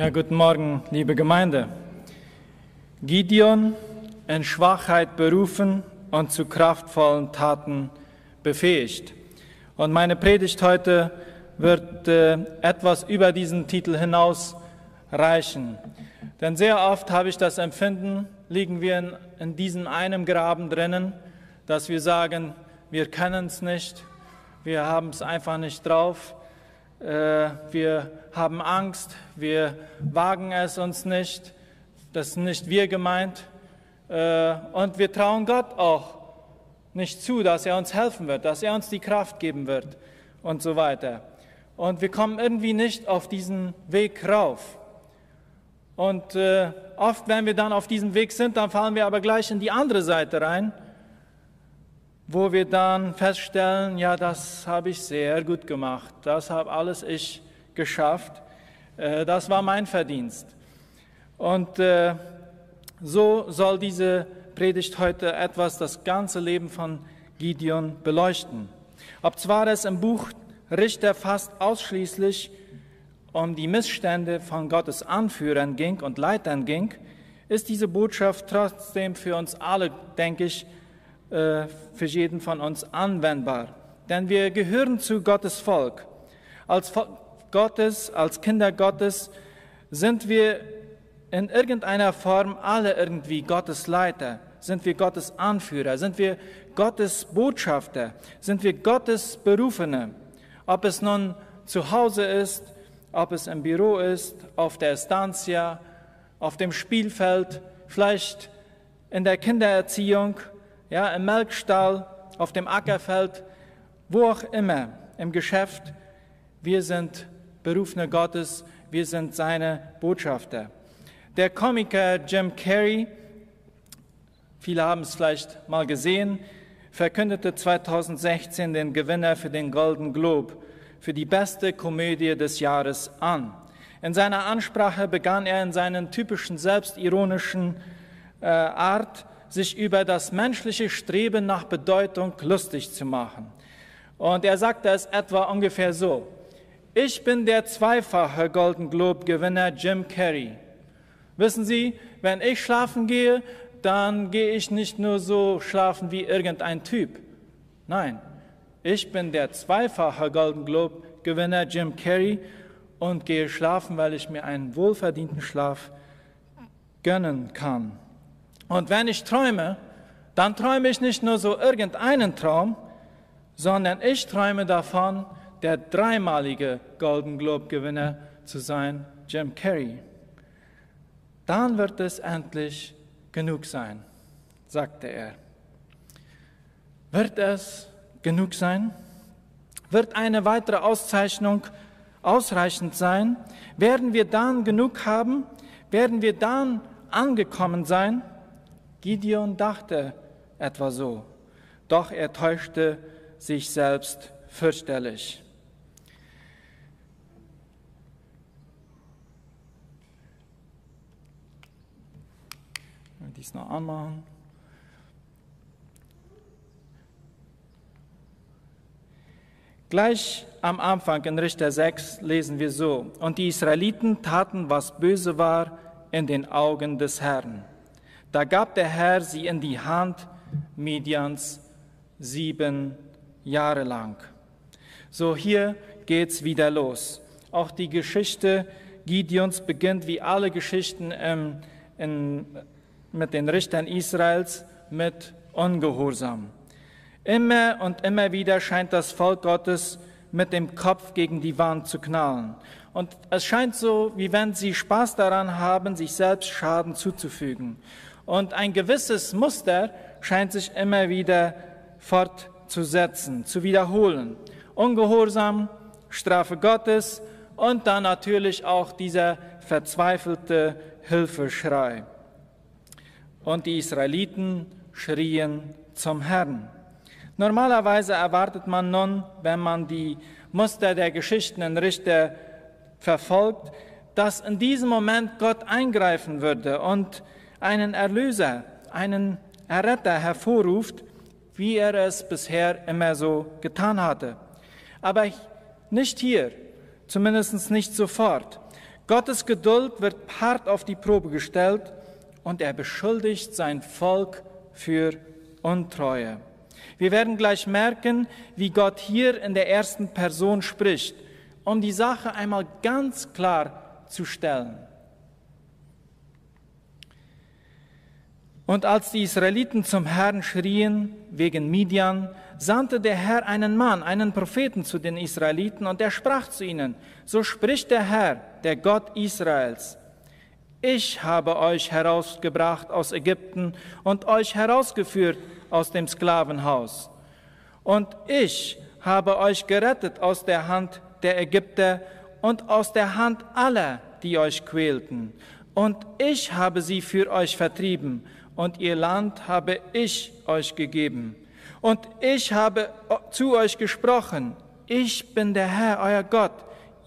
Ja, guten Morgen, liebe Gemeinde. Gideon in Schwachheit berufen und zu kraftvollen Taten befähigt. Und meine Predigt heute wird äh, etwas über diesen Titel hinaus reichen. Denn sehr oft habe ich das Empfinden, liegen wir in, in diesem einen Graben drinnen, dass wir sagen, wir können es nicht, wir haben es einfach nicht drauf, wir haben Angst, wir wagen es uns nicht, das sind nicht wir gemeint. Äh, und wir trauen Gott auch nicht zu, dass er uns helfen wird, dass er uns die Kraft geben wird und so weiter. Und wir kommen irgendwie nicht auf diesen Weg rauf. Und äh, oft, wenn wir dann auf diesem Weg sind, dann fallen wir aber gleich in die andere Seite rein, wo wir dann feststellen, ja, das habe ich sehr gut gemacht, das habe alles ich geschafft, äh, das war mein Verdienst. Und äh, so soll diese Predigt heute etwas das ganze Leben von Gideon beleuchten. Ob zwar es im Buch Richter fast ausschließlich um die Missstände von Gottes Anführern ging und Leitern ging, ist diese Botschaft trotzdem für uns alle, denke ich, äh, für jeden von uns anwendbar. Denn wir gehören zu Gottes Volk. Als Volk Gottes, als Kinder Gottes sind wir in irgendeiner Form alle irgendwie Gottes Leiter, sind wir Gottes Anführer, sind wir Gottes Botschafter, sind wir Gottes Berufene. Ob es nun zu Hause ist, ob es im Büro ist, auf der Estancia, auf dem Spielfeld, vielleicht in der Kindererziehung, ja, im Melkstall, auf dem Ackerfeld, wo auch immer, im Geschäft. Wir sind Berufene Gottes, wir sind seine Botschafter. Der Komiker Jim Carrey, viele haben es vielleicht mal gesehen, verkündete 2016 den Gewinner für den Golden Globe für die beste Komödie des Jahres an. In seiner Ansprache begann er in seinen typischen selbstironischen äh, Art, sich über das menschliche Streben nach Bedeutung lustig zu machen. Und er sagte es etwa ungefähr so. Ich bin der zweifache Golden Globe-Gewinner Jim Carrey. Wissen Sie, wenn ich schlafen gehe, dann gehe ich nicht nur so schlafen wie irgendein Typ. Nein, ich bin der zweifache Golden Globe Gewinner Jim Carrey und gehe schlafen, weil ich mir einen wohlverdienten Schlaf gönnen kann. Und wenn ich träume, dann träume ich nicht nur so irgendeinen Traum, sondern ich träume davon, der dreimalige Golden Globe Gewinner zu sein, Jim Carrey dann wird es endlich genug sein, sagte er. Wird es genug sein? Wird eine weitere Auszeichnung ausreichend sein? Werden wir dann genug haben? Werden wir dann angekommen sein? Gideon dachte etwa so, doch er täuschte sich selbst fürchterlich. dies noch anmachen. Gleich am Anfang in Richter 6 lesen wir so, und die Israeliten taten, was böse war in den Augen des Herrn. Da gab der Herr sie in die Hand Midians sieben Jahre lang. So hier geht's wieder los. Auch die Geschichte Gideons beginnt wie alle Geschichten im, in mit den Richtern Israels mit Ungehorsam. Immer und immer wieder scheint das Volk Gottes mit dem Kopf gegen die Wand zu knallen. Und es scheint so, wie wenn sie Spaß daran haben, sich selbst Schaden zuzufügen. Und ein gewisses Muster scheint sich immer wieder fortzusetzen, zu wiederholen. Ungehorsam, Strafe Gottes und dann natürlich auch dieser verzweifelte Hilfeschrei und die Israeliten schrien zum Herrn. Normalerweise erwartet man nun, wenn man die Muster der Geschichten in Richter verfolgt, dass in diesem Moment Gott eingreifen würde und einen Erlöser, einen Erretter hervorruft, wie er es bisher immer so getan hatte. Aber nicht hier, zumindest nicht sofort. Gottes Geduld wird hart auf die Probe gestellt und er beschuldigt sein Volk für Untreue. Wir werden gleich merken, wie Gott hier in der ersten Person spricht, um die Sache einmal ganz klar zu stellen. Und als die Israeliten zum Herrn schrien wegen Midian, sandte der Herr einen Mann, einen Propheten zu den Israeliten, und er sprach zu ihnen, so spricht der Herr, der Gott Israels, ich habe euch herausgebracht aus Ägypten und euch herausgeführt aus dem Sklavenhaus. Und ich habe euch gerettet aus der Hand der Ägypter und aus der Hand aller, die euch quälten. Und ich habe sie für euch vertrieben, und ihr Land habe ich euch gegeben. Und ich habe zu euch gesprochen, ich bin der Herr, euer Gott.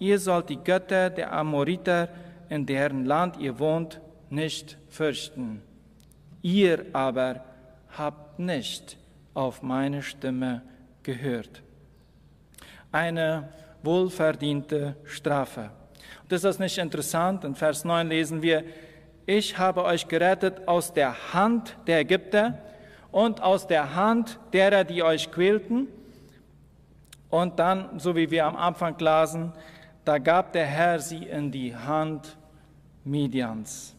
Ihr sollt die Götter der Amoriter, in deren Land ihr wohnt, nicht fürchten. Ihr aber habt nicht auf meine Stimme gehört. Eine wohlverdiente Strafe. Und ist das nicht interessant? In Vers 9 lesen wir, ich habe euch gerettet aus der Hand der Ägypter und aus der Hand derer, die euch quälten. Und dann, so wie wir am Anfang lasen, da gab der Herr sie in die Hand Midians.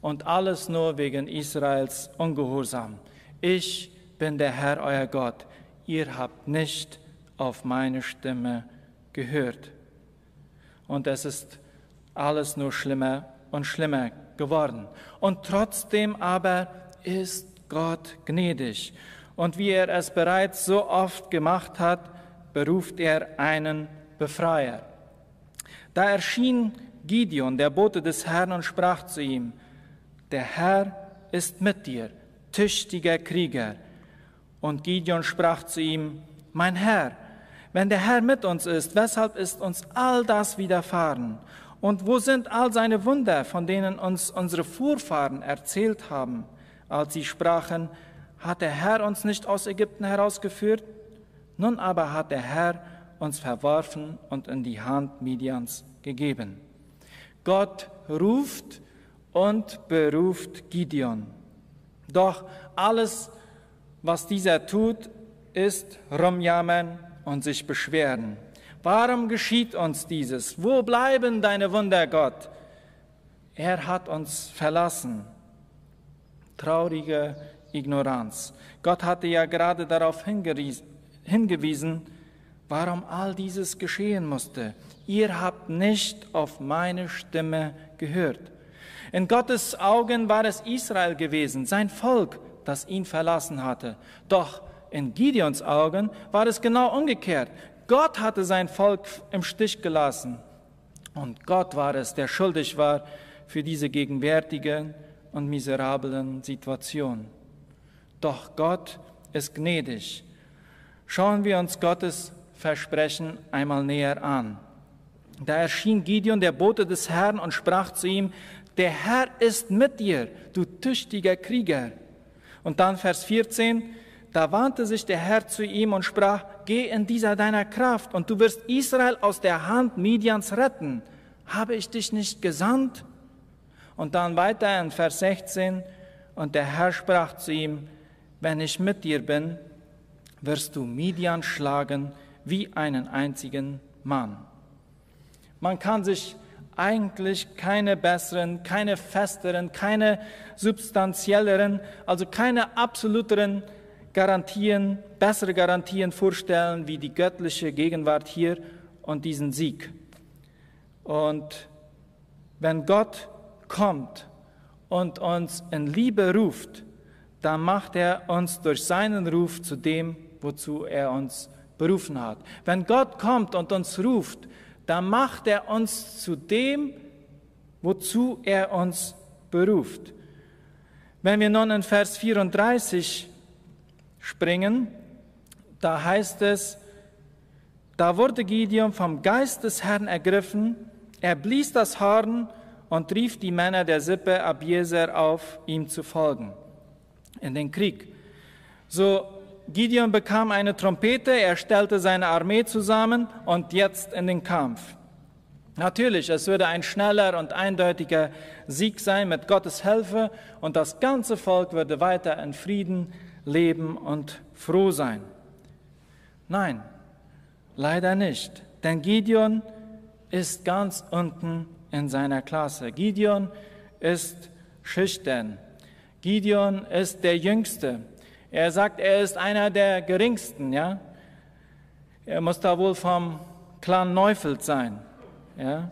Und alles nur wegen Israels Ungehorsam. Ich bin der Herr, euer Gott. Ihr habt nicht auf meine Stimme gehört. Und es ist alles nur schlimmer und schlimmer geworden. Und trotzdem aber ist Gott gnädig. Und wie er es bereits so oft gemacht hat, beruft er einen Befreier. Da erschien Gideon, der Bote des Herrn, und sprach zu ihm, der Herr ist mit dir, tüchtiger Krieger. Und Gideon sprach zu ihm, mein Herr, wenn der Herr mit uns ist, weshalb ist uns all das widerfahren? Und wo sind all seine Wunder, von denen uns unsere Vorfahren erzählt haben, als sie sprachen, hat der Herr uns nicht aus Ägypten herausgeführt? Nun aber hat der Herr uns verworfen und in die Hand Midians gegeben. Gott ruft und beruft Gideon. Doch alles, was dieser tut, ist rumjammern und sich beschweren. Warum geschieht uns dieses? Wo bleiben deine Wunder, Gott? Er hat uns verlassen. Traurige Ignoranz. Gott hatte ja gerade darauf hingewiesen, warum all dieses geschehen musste. Ihr habt nicht auf meine Stimme gehört. In Gottes Augen war es Israel gewesen, sein Volk, das ihn verlassen hatte. Doch in Gideons Augen war es genau umgekehrt. Gott hatte sein Volk im Stich gelassen. Und Gott war es, der schuldig war für diese gegenwärtige und miserablen Situation. Doch Gott ist gnädig. Schauen wir uns Gottes Versprechen einmal näher an. Da erschien Gideon, der Bote des Herrn, und sprach zu ihm, der Herr ist mit dir, du tüchtiger Krieger. Und dann Vers 14, da wandte sich der Herr zu ihm und sprach, geh in dieser deiner Kraft und du wirst Israel aus der Hand Midians retten. Habe ich dich nicht gesandt? Und dann weiter in Vers 16, und der Herr sprach zu ihm, wenn ich mit dir bin, wirst du Midian schlagen wie einen einzigen Mann. Man kann sich eigentlich keine besseren, keine festeren, keine substanzielleren, also keine absoluteren Garantien, bessere Garantien vorstellen wie die göttliche Gegenwart hier und diesen Sieg. Und wenn Gott kommt und uns in Liebe ruft, dann macht er uns durch seinen Ruf zu dem, wozu er uns berufen hat. Wenn Gott kommt und uns ruft, dann macht er uns zu dem, wozu er uns beruft. Wenn wir nun in Vers 34 springen, da heißt es, da wurde Gideon vom Geist des Herrn ergriffen, er blies das Horn und rief die Männer der Sippe Abieser auf, ihm zu folgen in den Krieg. So Gideon bekam eine Trompete, er stellte seine Armee zusammen und jetzt in den Kampf. Natürlich, es würde ein schneller und eindeutiger Sieg sein mit Gottes Hilfe und das ganze Volk würde weiter in Frieden leben und froh sein. Nein, leider nicht, denn Gideon ist ganz unten in seiner Klasse. Gideon ist schüchtern. Gideon ist der Jüngste. Er sagt, er ist einer der Geringsten. Ja? Er muss da wohl vom Clan Neufeld sein. Ja?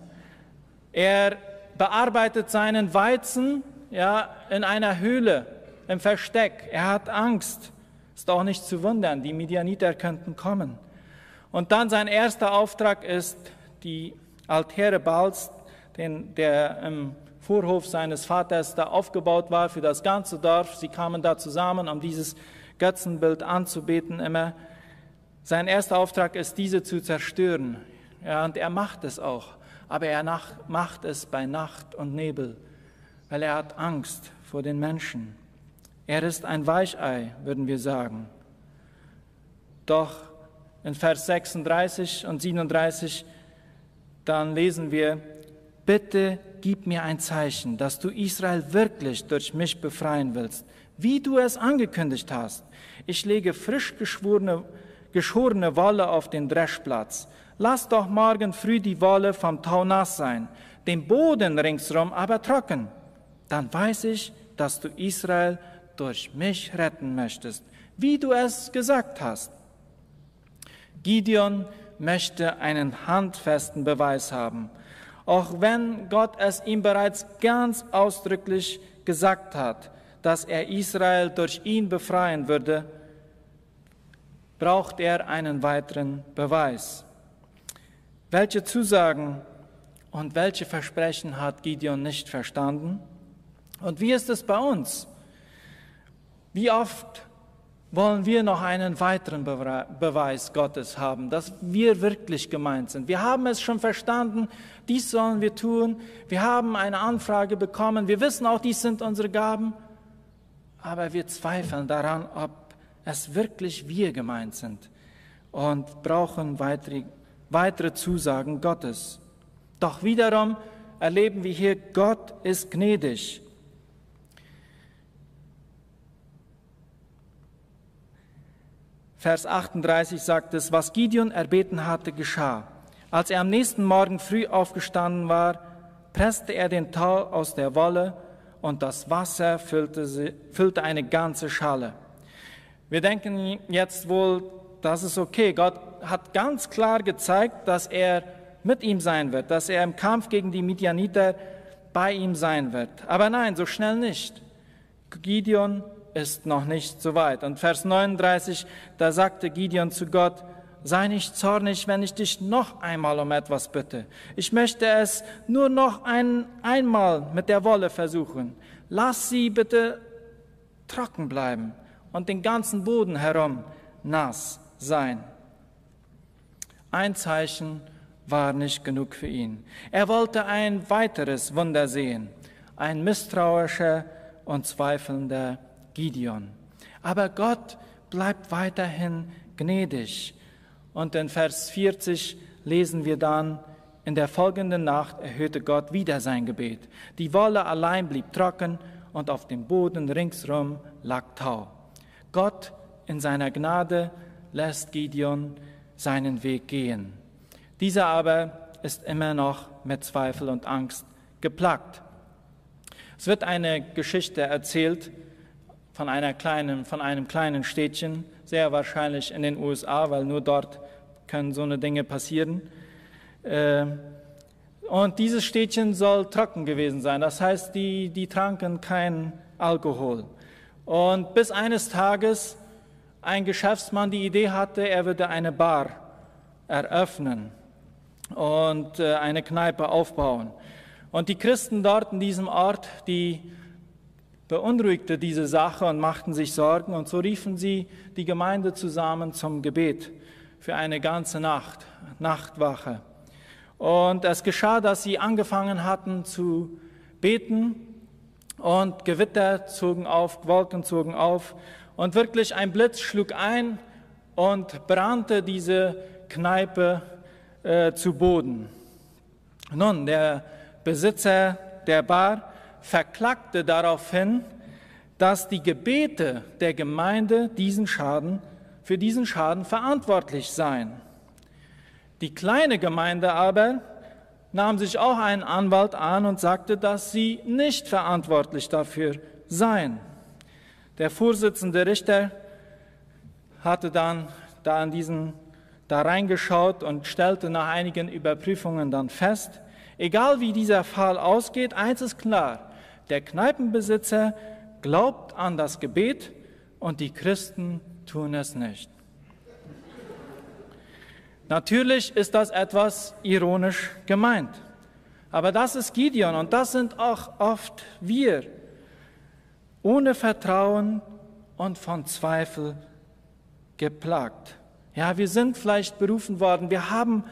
Er bearbeitet seinen Weizen ja, in einer Höhle, im Versteck. Er hat Angst. Ist auch nicht zu wundern, die Midianiter könnten kommen. Und dann sein erster Auftrag ist, die Altäre Baals, den, der im Vorhof seines Vaters da aufgebaut war für das ganze Dorf. Sie kamen da zusammen, um dieses Götzenbild anzubeten immer. Sein erster Auftrag ist, diese zu zerstören. Ja, und er macht es auch. Aber er nach, macht es bei Nacht und Nebel, weil er hat Angst vor den Menschen. Er ist ein Weichei, würden wir sagen. Doch in Vers 36 und 37, dann lesen wir, bitte gib mir ein Zeichen, dass du Israel wirklich durch mich befreien willst, wie du es angekündigt hast. Ich lege frisch geschworene, geschorene Wolle auf den Dreschplatz. Lass doch morgen früh die Wolle vom Tau nass sein, den Boden ringsrum aber trocken. Dann weiß ich, dass du Israel durch mich retten möchtest, wie du es gesagt hast. Gideon möchte einen handfesten Beweis haben, auch wenn Gott es ihm bereits ganz ausdrücklich gesagt hat, dass er Israel durch ihn befreien würde, braucht er einen weiteren Beweis. Welche Zusagen und welche Versprechen hat Gideon nicht verstanden? Und wie ist es bei uns? Wie oft wollen wir noch einen weiteren Beweis Gottes haben, dass wir wirklich gemeint sind. Wir haben es schon verstanden, dies sollen wir tun. Wir haben eine Anfrage bekommen. Wir wissen auch, dies sind unsere Gaben. Aber wir zweifeln daran, ob es wirklich wir gemeint sind und brauchen weitere, weitere Zusagen Gottes. Doch wiederum erleben wir hier, Gott ist gnädig. Vers 38 sagt es, was Gideon erbeten hatte, geschah. Als er am nächsten Morgen früh aufgestanden war, presste er den Tau aus der Wolle und das Wasser füllte, sie, füllte eine ganze Schale. Wir denken jetzt wohl, das ist okay. Gott hat ganz klar gezeigt, dass er mit ihm sein wird, dass er im Kampf gegen die Midianiter bei ihm sein wird. Aber nein, so schnell nicht. Gideon ist noch nicht so weit. Und Vers 39, da sagte Gideon zu Gott, sei nicht zornig, wenn ich dich noch einmal um etwas bitte. Ich möchte es nur noch ein, einmal mit der Wolle versuchen. Lass sie bitte trocken bleiben und den ganzen Boden herum nass sein. Ein Zeichen war nicht genug für ihn. Er wollte ein weiteres Wunder sehen, ein misstrauischer und zweifelnder Gideon. Aber Gott bleibt weiterhin gnädig. Und in Vers 40 lesen wir dann, in der folgenden Nacht erhöhte Gott wieder sein Gebet. Die Wolle allein blieb trocken und auf dem Boden ringsrum lag Tau. Gott in seiner Gnade lässt Gideon seinen Weg gehen. Dieser aber ist immer noch mit Zweifel und Angst geplagt. Es wird eine Geschichte erzählt von, einer kleinen, von einem kleinen Städtchen, sehr wahrscheinlich in den USA, weil nur dort können so eine Dinge passieren. Äh, und dieses Städtchen soll trocken gewesen sein, das heißt, die, die tranken keinen Alkohol. Und bis eines Tages ein Geschäftsmann die Idee hatte, er würde eine Bar eröffnen und äh, eine Kneipe aufbauen. Und die Christen dort in diesem Ort, die beunruhigte diese Sache und machten sich Sorgen und so riefen sie die Gemeinde zusammen zum Gebet für eine ganze Nacht, Nachtwache. Und es geschah, dass sie angefangen hatten zu beten und Gewitter zogen auf, Wolken zogen auf und wirklich ein Blitz schlug ein und brannte diese Kneipe äh, zu Boden. Nun, der Besitzer der Bar verklagte daraufhin, dass die Gebete der Gemeinde diesen Schaden, für diesen Schaden verantwortlich seien. Die kleine Gemeinde aber nahm sich auch einen Anwalt an und sagte, dass sie nicht verantwortlich dafür seien. Der Vorsitzende Richter hatte dann da an diesen da reingeschaut und stellte nach einigen Überprüfungen dann fest, egal wie dieser Fall ausgeht, eins ist klar, der Kneipenbesitzer glaubt an das Gebet und die Christen tun es nicht. Natürlich ist das etwas ironisch gemeint, aber das ist Gideon und das sind auch oft wir, ohne Vertrauen und von Zweifel geplagt. Ja, wir sind vielleicht berufen worden, wir haben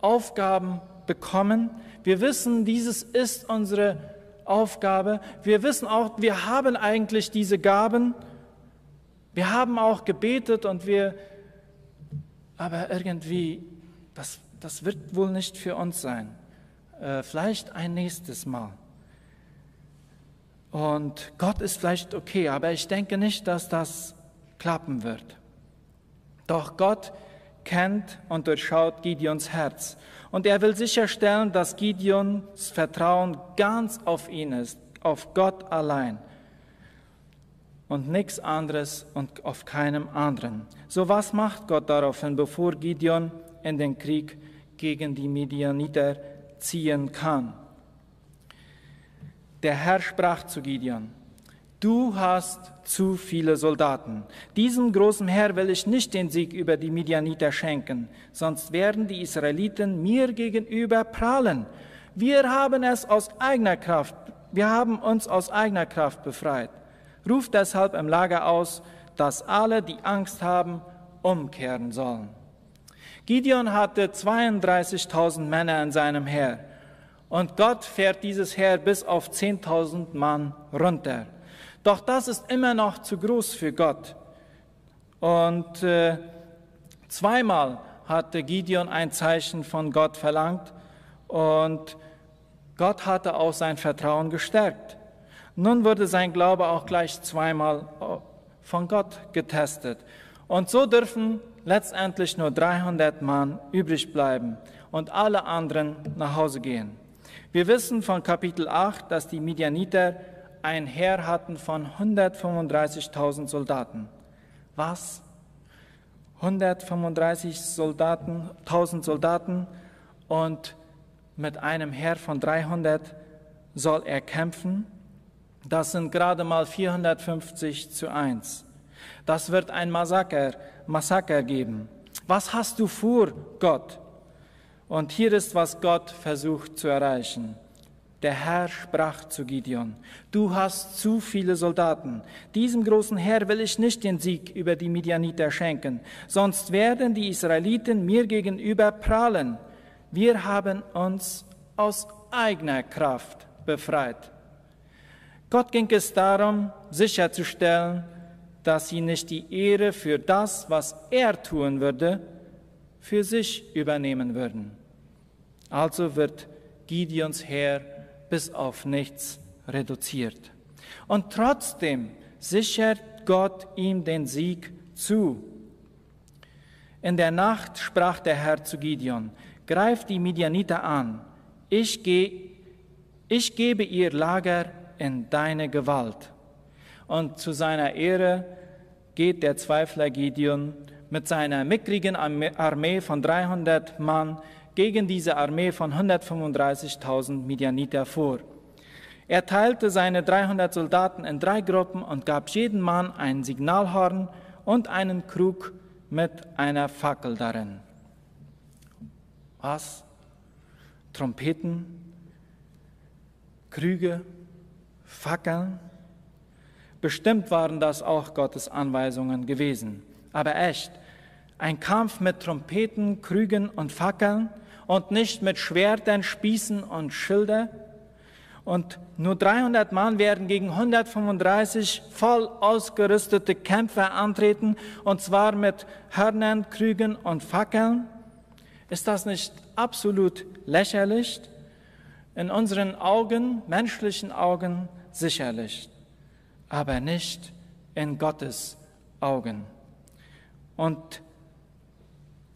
Aufgaben bekommen, wir wissen, dieses ist unsere Aufgabe, wir wissen auch, wir haben eigentlich diese Gaben, wir haben auch gebetet und wir, aber irgendwie, das, das wird wohl nicht für uns sein. Äh, vielleicht ein nächstes Mal. Und Gott ist vielleicht okay, aber ich denke nicht, dass das klappen wird. Doch Gott kennt und durchschaut Gideons Herz. Und er will sicherstellen, dass Gideons Vertrauen ganz auf ihn ist, auf Gott allein und nichts anderes und auf keinem anderen. So was macht Gott daraufhin, bevor Gideon in den Krieg gegen die Midianiter ziehen kann? Der Herr sprach zu Gideon, du hast zu viele Soldaten. Diesem großen Herr will ich nicht den Sieg über die Midianiter schenken, sonst werden die Israeliten mir gegenüber prahlen. Wir haben es aus eigener Kraft, wir haben uns aus eigener Kraft befreit. Ruf deshalb im Lager aus, dass alle, die Angst haben, umkehren sollen. Gideon hatte 32.000 Männer in seinem Heer und Gott fährt dieses Heer bis auf 10.000 Mann runter. Doch das ist immer noch zu groß für Gott. Und äh, zweimal hatte Gideon ein Zeichen von Gott verlangt und Gott hatte auch sein Vertrauen gestärkt. Nun wurde sein Glaube auch gleich zweimal äh, von Gott getestet. Und so dürfen letztendlich nur 300 Mann übrig bleiben und alle anderen nach Hause gehen. Wir wissen von Kapitel 8, dass die Midianiter ein Heer hatten von 135.000 Soldaten. Was? 135 Soldaten, 1000 Soldaten und mit einem Heer von 300 soll er kämpfen. Das sind gerade mal 450 zu 1. Das wird ein Massaker, Massaker geben. Was hast du vor, Gott? Und hier ist, was Gott versucht zu erreichen. Der Herr sprach zu Gideon, du hast zu viele Soldaten. Diesem großen Herr will ich nicht den Sieg über die Midianiter schenken, sonst werden die Israeliten mir gegenüber prahlen. Wir haben uns aus eigener Kraft befreit. Gott ging es darum, sicherzustellen, dass sie nicht die Ehre für das, was er tun würde, für sich übernehmen würden. Also wird Gideons Herr bis auf nichts reduziert. Und trotzdem sichert Gott ihm den Sieg zu. In der Nacht sprach der Herr zu Gideon, greif die Midianiter an, ich, geh, ich gebe ihr Lager in deine Gewalt. Und zu seiner Ehre geht der Zweifler Gideon mit seiner mickrigen Armee von 300 Mann gegen diese Armee von 135.000 Midianiter vor. Er teilte seine 300 Soldaten in drei Gruppen und gab jedem Mann ein Signalhorn und einen Krug mit einer Fackel darin. Was? Trompeten, Krüge, Fackeln? Bestimmt waren das auch Gottes Anweisungen gewesen. Aber echt, ein Kampf mit Trompeten, Krügen und Fackeln, und nicht mit Schwertern, Spießen und Schilder. Und nur 300 Mann werden gegen 135 voll ausgerüstete Kämpfer antreten, und zwar mit Hörnern, Krügen und Fackeln. Ist das nicht absolut lächerlich? In unseren Augen, menschlichen Augen sicherlich, aber nicht in Gottes Augen. Und,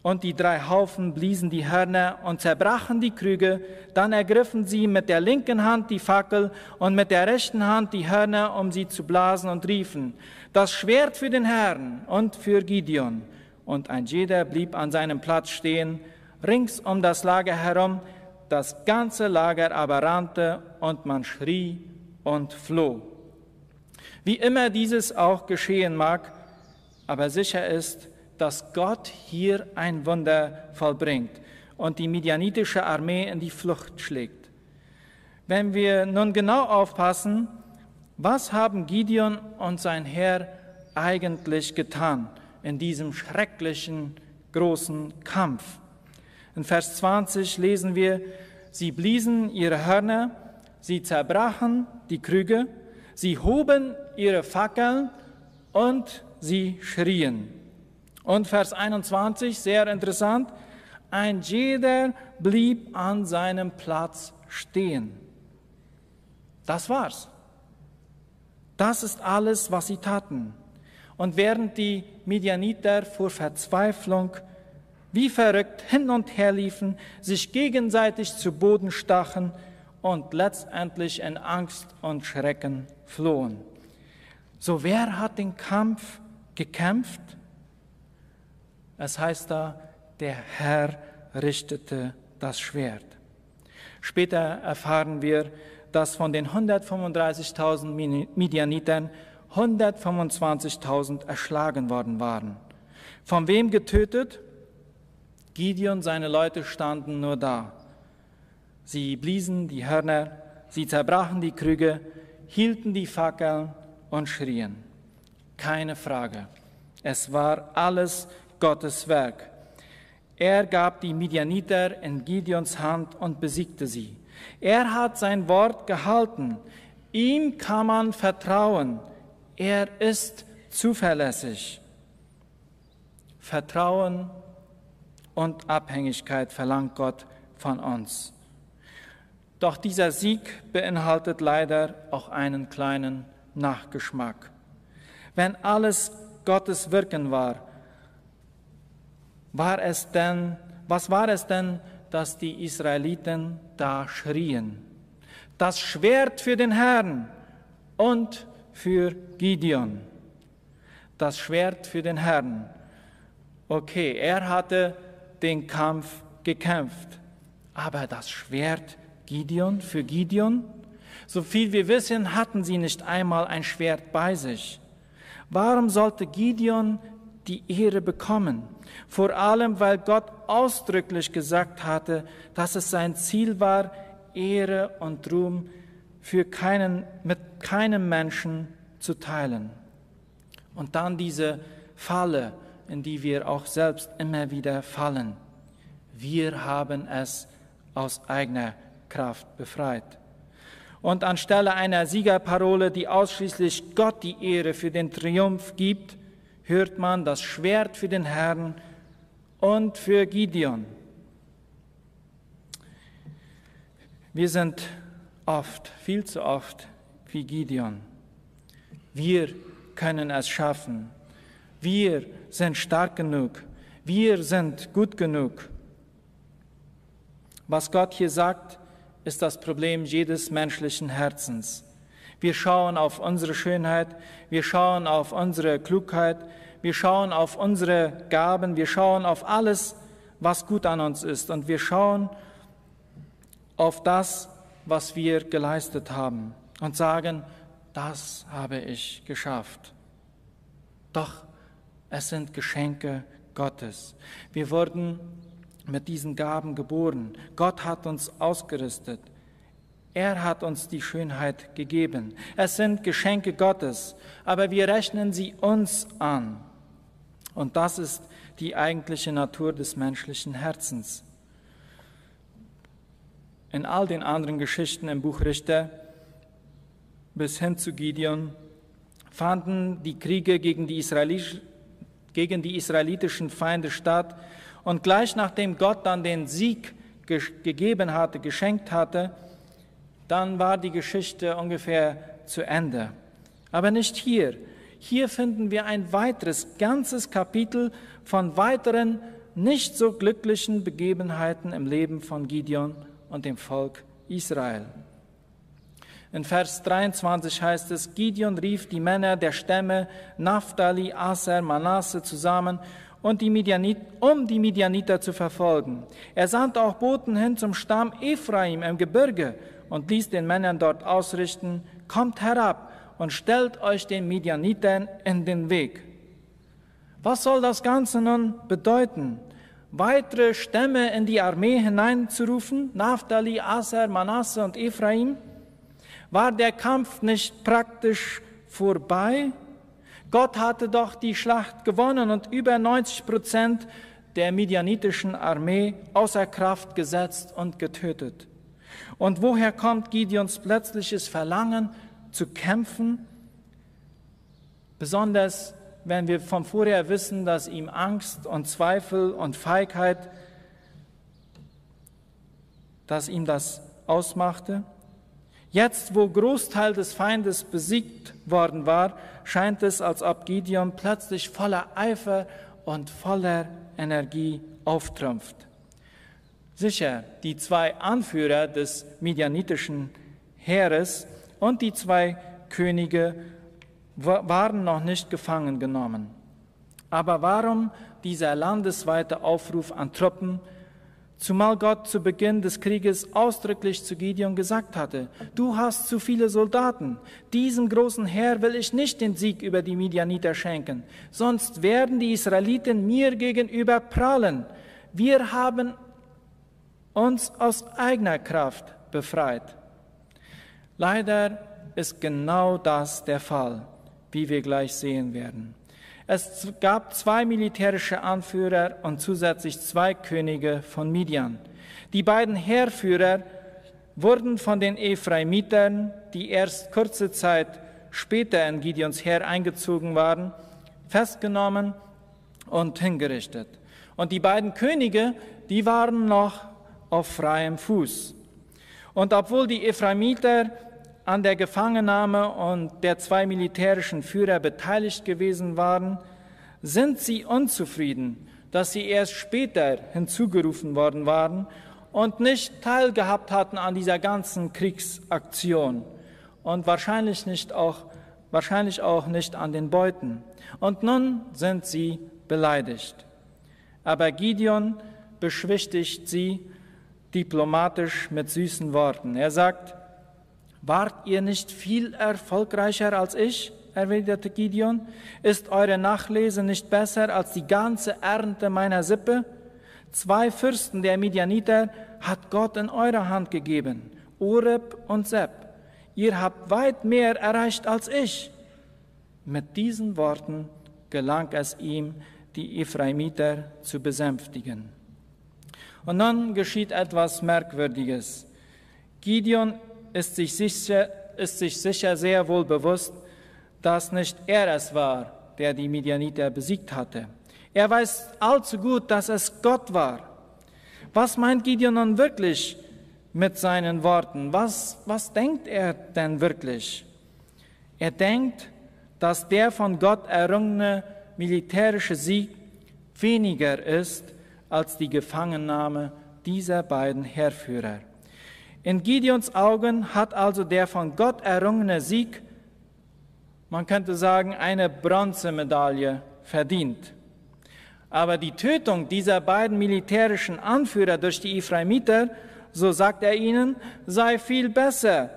und die drei Haufen bliesen die Hörner und zerbrachen die Krüge. Dann ergriffen sie mit der linken Hand die Fackel und mit der rechten Hand die Hörner, um sie zu blasen und riefen, das Schwert für den Herrn und für Gideon. Und ein jeder blieb an seinem Platz stehen, rings um das Lager herum, das ganze Lager aber rannte und man schrie und floh. Wie immer dieses auch geschehen mag, aber sicher ist, dass Gott hier ein Wunder vollbringt und die midianitische Armee in die Flucht schlägt. Wenn wir nun genau aufpassen, was haben Gideon und sein Herr eigentlich getan in diesem schrecklichen, großen Kampf? In Vers 20 lesen wir, sie bliesen ihre Hörner, sie zerbrachen die Krüge, sie hoben ihre Fackeln und sie schrien. Und Vers 21, sehr interessant, ein jeder blieb an seinem Platz stehen. Das war's. Das ist alles, was sie taten. Und während die Midianiter vor Verzweiflung wie verrückt hin und her liefen, sich gegenseitig zu Boden stachen und letztendlich in Angst und Schrecken flohen. So wer hat den Kampf gekämpft? Es heißt da, der Herr richtete das Schwert. Später erfahren wir, dass von den 135.000 Midianitern 125.000 erschlagen worden waren. Von wem getötet? Gideon, seine Leute standen nur da. Sie bliesen die Hörner, sie zerbrachen die Krüge, hielten die Fackeln und schrien. Keine Frage. Es war alles Gottes Werk. Er gab die Midianiter in Gideons Hand und besiegte sie. Er hat sein Wort gehalten. Ihm kann man vertrauen. Er ist zuverlässig. Vertrauen und Abhängigkeit verlangt Gott von uns. Doch dieser Sieg beinhaltet leider auch einen kleinen Nachgeschmack. Wenn alles Gottes Wirken war, war es denn, was war es denn, dass die Israeliten da schrien? Das Schwert für den Herrn und für Gideon. Das Schwert für den Herrn. Okay, er hatte den Kampf gekämpft, aber das Schwert Gideon für Gideon? So viel wir wissen, hatten sie nicht einmal ein Schwert bei sich. Warum sollte Gideon die Ehre bekommen? Vor allem, weil Gott ausdrücklich gesagt hatte, dass es sein Ziel war, Ehre und Ruhm für keinen, mit keinem Menschen zu teilen. Und dann diese Falle, in die wir auch selbst immer wieder fallen. Wir haben es aus eigener Kraft befreit. Und anstelle einer Siegerparole, die ausschließlich Gott die Ehre für den Triumph gibt, hört man das Schwert für den Herrn und für Gideon. Wir sind oft, viel zu oft wie Gideon. Wir können es schaffen. Wir sind stark genug. Wir sind gut genug. Was Gott hier sagt, ist das Problem jedes menschlichen Herzens. Wir schauen auf unsere Schönheit, wir schauen auf unsere Klugheit, wir schauen auf unsere Gaben, wir schauen auf alles, was gut an uns ist und wir schauen auf das, was wir geleistet haben und sagen, das habe ich geschafft. Doch es sind Geschenke Gottes. Wir wurden mit diesen Gaben geboren. Gott hat uns ausgerüstet. Er hat uns die Schönheit gegeben. Es sind Geschenke Gottes, aber wir rechnen sie uns an. Und das ist die eigentliche Natur des menschlichen Herzens. In all den anderen Geschichten im Buch Richter bis hin zu Gideon fanden die Kriege gegen die, gegen die israelitischen Feinde statt, und gleich nachdem Gott dann den Sieg ge gegeben hatte, geschenkt hatte, dann war die Geschichte ungefähr zu Ende. Aber nicht hier. Hier finden wir ein weiteres ganzes Kapitel von weiteren nicht so glücklichen Begebenheiten im Leben von Gideon und dem Volk Israel. In Vers 23 heißt es, Gideon rief die Männer der Stämme Naphtali, Aser, Manasse zusammen, und die Midianit, um die Midianiter zu verfolgen. Er sandte auch Boten hin zum Stamm Ephraim im Gebirge und ließ den Männern dort ausrichten, kommt herab und stellt euch den Midianitern in den Weg. Was soll das Ganze nun bedeuten? Weitere Stämme in die Armee hineinzurufen, Naphtali, Aser, Manasse und Ephraim? War der Kampf nicht praktisch vorbei? Gott hatte doch die Schlacht gewonnen und über 90 Prozent der midianitischen Armee außer Kraft gesetzt und getötet. Und woher kommt Gideons plötzliches Verlangen zu kämpfen? Besonders wenn wir von vorher wissen, dass ihm Angst und Zweifel und Feigheit, dass ihm das ausmachte. Jetzt, wo Großteil des Feindes besiegt worden war, scheint es, als ob Gideon plötzlich voller Eifer und voller Energie auftrumpft. Sicher, die zwei Anführer des midianitischen Heeres und die zwei Könige waren noch nicht gefangen genommen. Aber warum dieser landesweite Aufruf an Truppen, zumal Gott zu Beginn des Krieges ausdrücklich zu Gideon gesagt hatte, du hast zu viele Soldaten, diesem großen Heer will ich nicht den Sieg über die Midianiter schenken, sonst werden die Israeliten mir gegenüber prahlen. Wir haben uns aus eigener Kraft befreit. Leider ist genau das der Fall, wie wir gleich sehen werden. Es gab zwei militärische Anführer und zusätzlich zwei Könige von Midian. Die beiden Heerführer wurden von den Ephraimitern, die erst kurze Zeit später in Gideons Heer eingezogen waren, festgenommen und hingerichtet. Und die beiden Könige, die waren noch auf freiem Fuß. Und obwohl die Ephraimiter an der Gefangennahme und der zwei militärischen Führer beteiligt gewesen waren, sind sie unzufrieden, dass sie erst später hinzugerufen worden waren und nicht teilgehabt hatten an dieser ganzen Kriegsaktion und wahrscheinlich, nicht auch, wahrscheinlich auch nicht an den Beuten. Und nun sind sie beleidigt. Aber Gideon beschwichtigt sie diplomatisch mit süßen Worten. Er sagt, Wart ihr nicht viel erfolgreicher als ich? erwiderte Gideon. Ist eure Nachlese nicht besser als die ganze Ernte meiner Sippe? Zwei Fürsten der Midianiter hat Gott in eure Hand gegeben, Oreb und Seb. Ihr habt weit mehr erreicht als ich. Mit diesen Worten gelang es ihm, die Ephraimiter zu besänftigen. Und dann geschieht etwas Merkwürdiges. Gideon ist sich sicher, ist sich sicher sehr wohl bewusst, dass nicht er es war, der die Midianiter besiegt hatte. Er weiß allzu gut, dass es Gott war. Was meint Gideon nun wirklich mit seinen Worten? Was, was denkt er denn wirklich? Er denkt, dass der von Gott errungene militärische Sieg weniger ist als die Gefangennahme dieser beiden Heerführer. In Gideons Augen hat also der von Gott errungene Sieg, man könnte sagen, eine Bronzemedaille verdient. Aber die Tötung dieser beiden militärischen Anführer durch die Ephraimiter, so sagt er ihnen, sei viel besser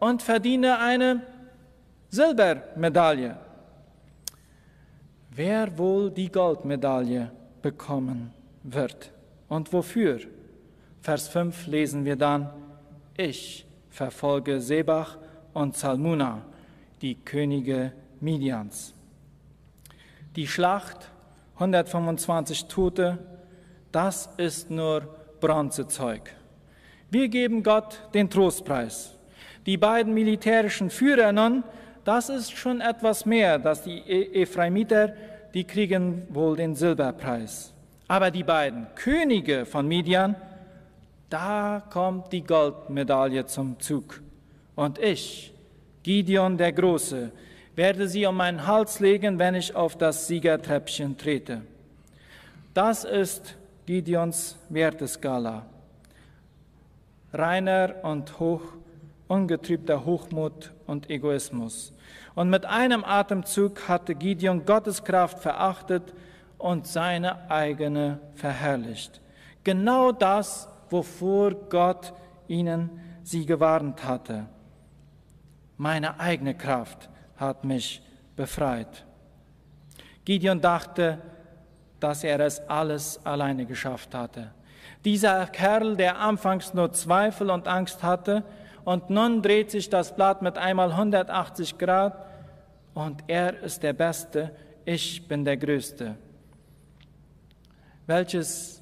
und verdiene eine Silbermedaille. Wer wohl die Goldmedaille bekommen wird und wofür? Vers 5 lesen wir dann, ich verfolge Sebach und Salmuna, die Könige Midians. Die Schlacht, 125 Tote, das ist nur Bronzezeug. Wir geben Gott den Trostpreis. Die beiden militärischen Führer nun, das ist schon etwas mehr, dass die e- Ephraimiter, die kriegen wohl den Silberpreis. Aber die beiden Könige von Midian, da kommt die Goldmedaille zum Zug. Und ich, Gideon der Große, werde sie um meinen Hals legen, wenn ich auf das Siegertreppchen trete. Das ist Gideons Werteskala. Reiner und hoch, ungetrübter Hochmut und Egoismus. Und mit einem Atemzug hatte Gideon Gottes Kraft verachtet und seine eigene verherrlicht. Genau das, wovor Gott ihnen sie gewarnt hatte. Meine eigene Kraft hat mich befreit. Gideon dachte, dass er es alles alleine geschafft hatte. Dieser Kerl, der anfangs nur Zweifel und Angst hatte, und nun dreht sich das Blatt mit einmal 180 Grad und er ist der Beste, ich bin der Größte. Welches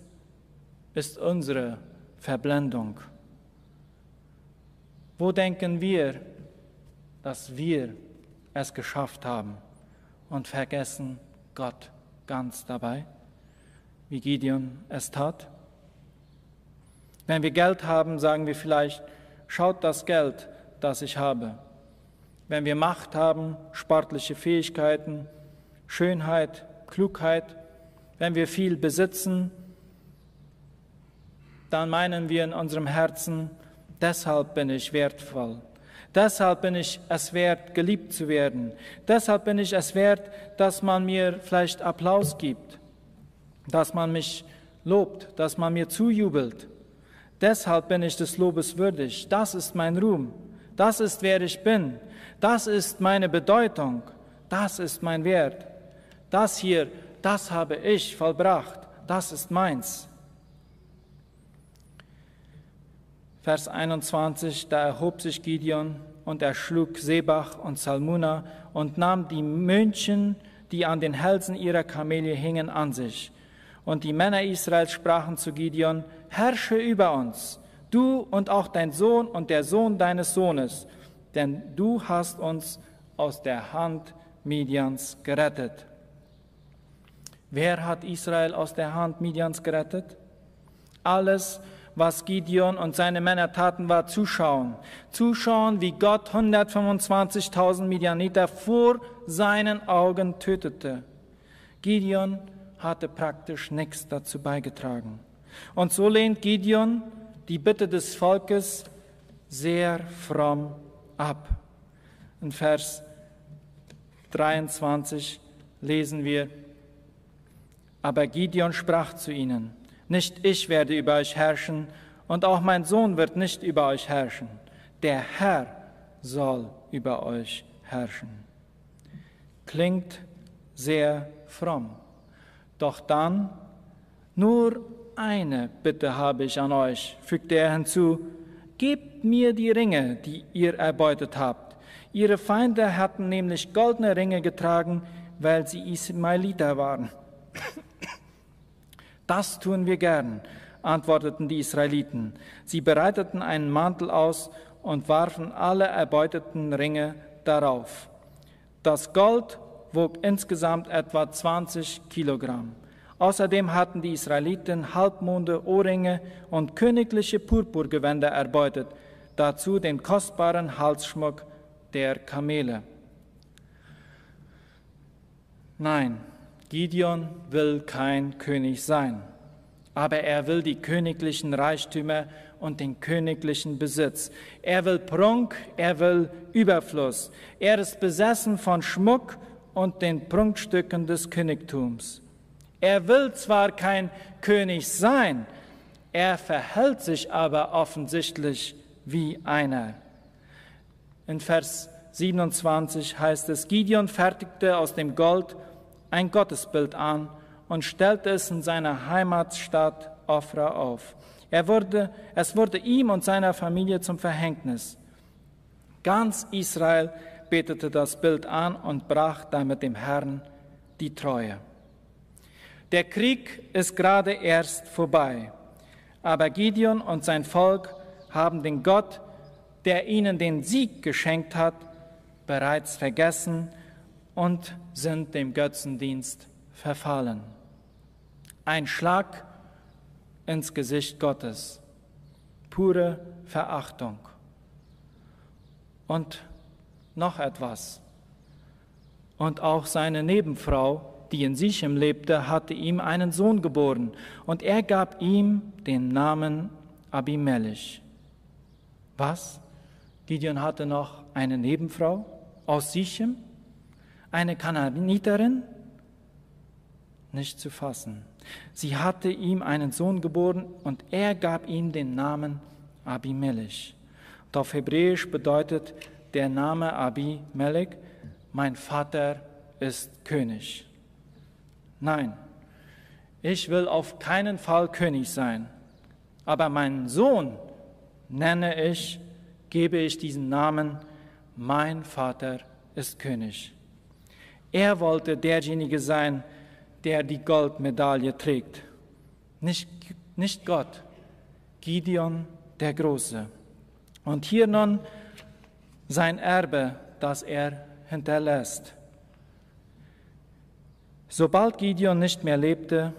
ist unsere Verblendung? Wo denken wir, dass wir es geschafft haben und vergessen Gott ganz dabei, wie Gideon es tat? Wenn wir Geld haben, sagen wir vielleicht, schaut das Geld, das ich habe. Wenn wir Macht haben, sportliche Fähigkeiten, Schönheit, Klugheit, wenn wir viel besitzen, dann meinen wir in unserem Herzen, deshalb bin ich wertvoll. Deshalb bin ich es wert, geliebt zu werden. Deshalb bin ich es wert, dass man mir vielleicht Applaus gibt, dass man mich lobt, dass man mir zujubelt. Deshalb bin ich des Lobes würdig. Das ist mein Ruhm. Das ist, wer ich bin. Das ist meine Bedeutung. Das ist mein Wert. Das hier, das habe ich vollbracht. Das ist meins. Vers 21, da erhob sich Gideon und erschlug Sebach und Salmuna und nahm die München, die an den Hälsen ihrer Kamele hingen, an sich. Und die Männer Israels sprachen zu Gideon, herrsche über uns, du und auch dein Sohn und der Sohn deines Sohnes, denn du hast uns aus der Hand Midians gerettet. Wer hat Israel aus der Hand Midians gerettet? Alles, was Gideon und seine Männer taten, war zuschauen. Zuschauen, wie Gott 125.000 Midianiter vor seinen Augen tötete. Gideon hatte praktisch nichts dazu beigetragen. Und so lehnt Gideon die Bitte des Volkes sehr fromm ab. In Vers 23 lesen wir, aber Gideon sprach zu ihnen, nicht ich werde über euch herrschen und auch mein Sohn wird nicht über euch herrschen. Der Herr soll über euch herrschen. Klingt sehr fromm. Doch dann, nur eine Bitte habe ich an euch, fügte er hinzu, gebt mir die Ringe, die ihr erbeutet habt. Ihre Feinde hatten nämlich goldene Ringe getragen, weil sie Ismailiter waren. Das tun wir gern, antworteten die Israeliten. Sie bereiteten einen Mantel aus und warfen alle erbeuteten Ringe darauf. Das Gold wog insgesamt etwa 20 Kilogramm. Außerdem hatten die Israeliten Halbmonde, Ohrringe und königliche Purpurgewänder erbeutet, dazu den kostbaren Halsschmuck der Kamele. Nein, Gideon will kein König sein, aber er will die königlichen Reichtümer und den königlichen Besitz. Er will Prunk, er will Überfluss. Er ist besessen von Schmuck und den Prunkstücken des Königtums. Er will zwar kein König sein, er verhält sich aber offensichtlich wie einer. In Vers 27 heißt es, Gideon fertigte aus dem Gold ein Gottesbild an und stellte es in seiner Heimatstadt Ofra auf. Er wurde, es wurde ihm und seiner Familie zum Verhängnis. Ganz Israel betete das Bild an und brach damit dem Herrn die Treue. Der Krieg ist gerade erst vorbei, aber Gideon und sein Volk haben den Gott, der ihnen den Sieg geschenkt hat, bereits vergessen und sind dem Götzendienst verfallen. Ein Schlag ins Gesicht Gottes, pure Verachtung. Und noch etwas. Und auch seine Nebenfrau, die in Sichem lebte, hatte ihm einen Sohn geboren. Und er gab ihm den Namen Abimelech. Was? Gideon hatte noch eine Nebenfrau aus Sichem? Eine Kananiterin? Nicht zu fassen. Sie hatte ihm einen Sohn geboren und er gab ihm den Namen Abimelech. Und auf Hebräisch bedeutet der Name Abimelech, mein Vater ist König. Nein, ich will auf keinen Fall König sein, aber meinen Sohn nenne ich, gebe ich diesen Namen, mein Vater ist König. Er wollte derjenige sein, der die Goldmedaille trägt. Nicht, nicht Gott, Gideon der Große. Und hier nun sein Erbe, das er hinterlässt. Sobald Gideon nicht mehr lebte,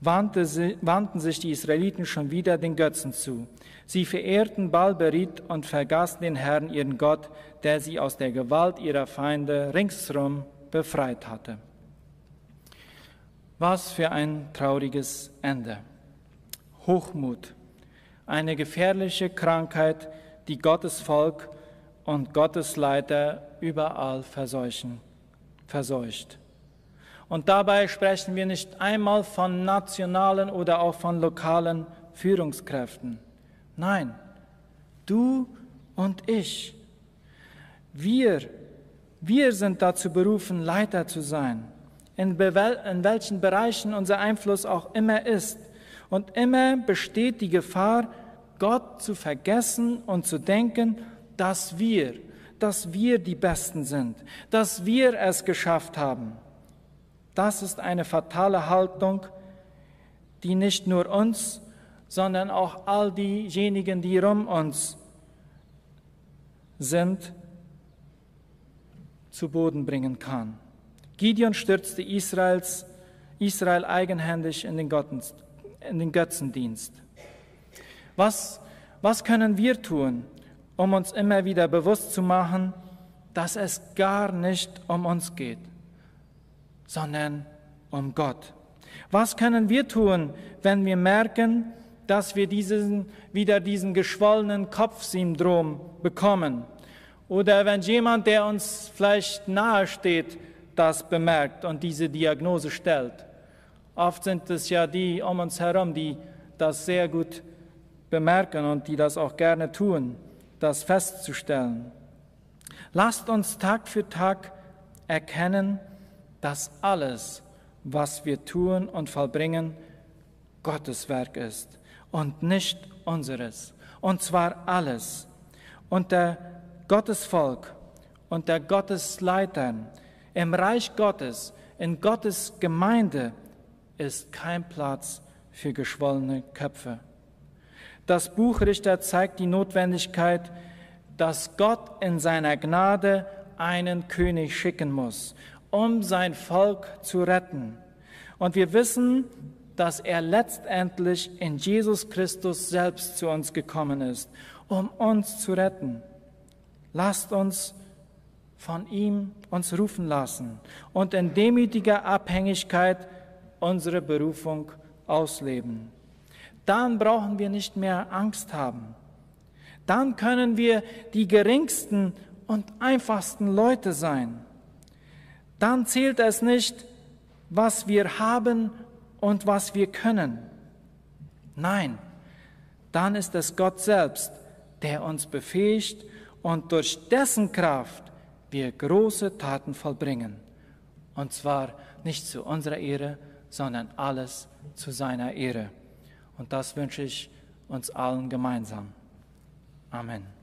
wandten sich die Israeliten schon wieder den Götzen zu. Sie verehrten Balberit und vergaßen den Herrn, ihren Gott, der sie aus der Gewalt ihrer Feinde ringsherum befreit hatte. Was für ein trauriges Ende. Hochmut, eine gefährliche Krankheit, die Gottes Volk und Gottes Leiter überall verseuchen, verseucht. Und dabei sprechen wir nicht einmal von nationalen oder auch von lokalen Führungskräften. Nein, du und ich, wir, wir sind dazu berufen, Leiter zu sein in, in welchen Bereichen unser Einfluss auch immer ist. Und immer besteht die Gefahr, Gott zu vergessen und zu denken, dass wir, dass wir die Besten sind, dass wir es geschafft haben. Das ist eine fatale Haltung, die nicht nur uns, sondern auch all diejenigen, die um uns sind, zu Boden bringen kann. Gideon stürzte Israels, Israel eigenhändig in den, in den Götzendienst. Was, was können wir tun, um uns immer wieder bewusst zu machen, dass es gar nicht um uns geht, sondern um Gott? Was können wir tun, wenn wir merken, dass wir diesen, wieder diesen geschwollenen Kopfsyndrom bekommen? Oder wenn jemand, der uns vielleicht nahe steht, das bemerkt und diese Diagnose stellt. Oft sind es ja die um uns herum, die das sehr gut bemerken und die das auch gerne tun, das festzustellen. Lasst uns Tag für Tag erkennen, dass alles, was wir tun und vollbringen, Gottes Werk ist und nicht unseres. Und zwar alles. Und der Gottesvolk und der Gottesleitern, im Reich Gottes, in Gottes Gemeinde ist kein Platz für geschwollene Köpfe. Das Buch Richter zeigt die Notwendigkeit, dass Gott in seiner Gnade einen König schicken muss, um sein Volk zu retten. Und wir wissen, dass er letztendlich in Jesus Christus selbst zu uns gekommen ist, um uns zu retten. Lasst uns von ihm uns rufen lassen und in demütiger Abhängigkeit unsere Berufung ausleben. Dann brauchen wir nicht mehr Angst haben. Dann können wir die geringsten und einfachsten Leute sein. Dann zählt es nicht, was wir haben und was wir können. Nein, dann ist es Gott selbst, der uns befähigt und durch dessen Kraft wir große Taten vollbringen. Und zwar nicht zu unserer Ehre, sondern alles zu seiner Ehre. Und das wünsche ich uns allen gemeinsam. Amen.